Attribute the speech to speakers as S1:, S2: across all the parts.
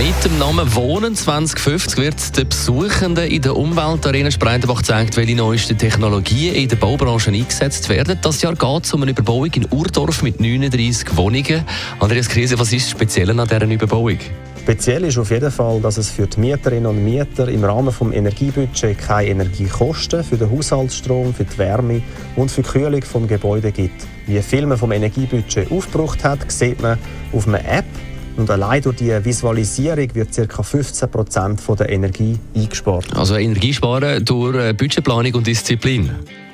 S1: mit dem Namen Wohnen 2050 wird den Besuchenden in der Umweltarena Spreitenbach gezeigt, welche neuesten Technologien in der Baubranche eingesetzt werden. Das Jahr geht es um eine Überbauung in Urdorf mit 39 Wohnungen. Andreas Krise, was ist das Spezielle an dieser Überbauung?
S2: Speziell ist auf jeden Fall, dass es für die Mieterinnen und Mieter im Rahmen des Energiebudgets keine Energiekosten für den Haushaltsstrom, für die Wärme und für die Kühlung des Gebäudes gibt. Wie viel man vom Energiebudget aufgebraucht hat, sieht man auf einer App, und allein durch die Visualisierung wird ca. 15% der Energie eingespart.
S1: Also Energiesparen durch äh, Budgetplanung und Disziplin?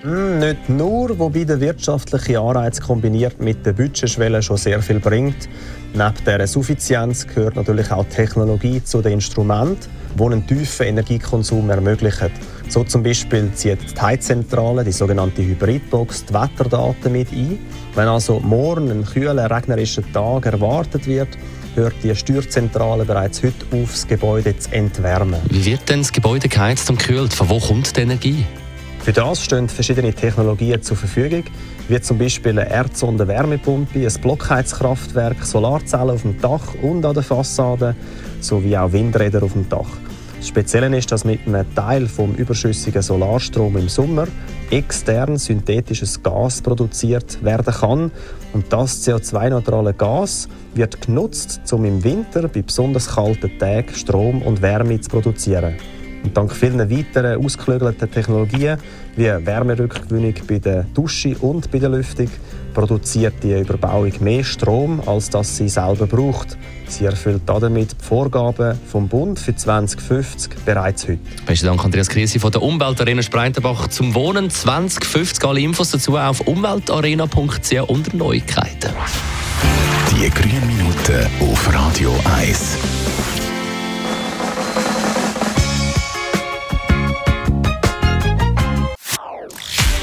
S2: Mm, nicht nur, wobei der wirtschaftliche Anreiz kombiniert mit der Budgetschwelle schon sehr viel bringt. Neben dieser Suffizienz gehört natürlich auch Technologie zu den Instrumenten, die einen tiefen Energiekonsum ermöglichen. So zum Beispiel zieht die Heizzentrale, die sogenannte Hybridbox, die Wetterdaten mit ein. Wenn also morgen ein kühler, regnerischer Tag erwartet wird, hört die Steuerzentrale bereits heute auf, das Gebäude zu entwärmen.
S1: Wie wird denn das Gebäude geheizt und gekühlt? Von wo kommt die Energie?
S2: Für das stehen verschiedene Technologien zur Verfügung, wie zum Beispiel eine Erdsonde-Wärmepumpe, ein Blockheizkraftwerk, Solarzellen auf dem Dach und an der Fassade sowie auch Windräder auf dem Dach. Das Spezielle ist, dass mit einem Teil vom überschüssigen Solarstrom im Sommer extern synthetisches Gas produziert werden kann. Und das CO2-neutrale Gas wird genutzt, um im Winter bei besonders kalten Tagen Strom und Wärme zu produzieren. Und dank vielen weiteren ausgeklügelten Technologien wie Wärmerückgewinnung bei der Dusche und bei der Lüftung produziert die Überbauung mehr Strom, als das sie selber braucht. Sie erfüllt damit die Vorgaben vom Bund für 2050 bereits heute.
S1: Besten Dank, Andreas Krise von der Umweltarena Spreitenbach zum Wohnen 2050. Alle Infos dazu auf umweltarena.ch unter Neuigkeiten.
S3: Die grünen Minuten auf Radio 1.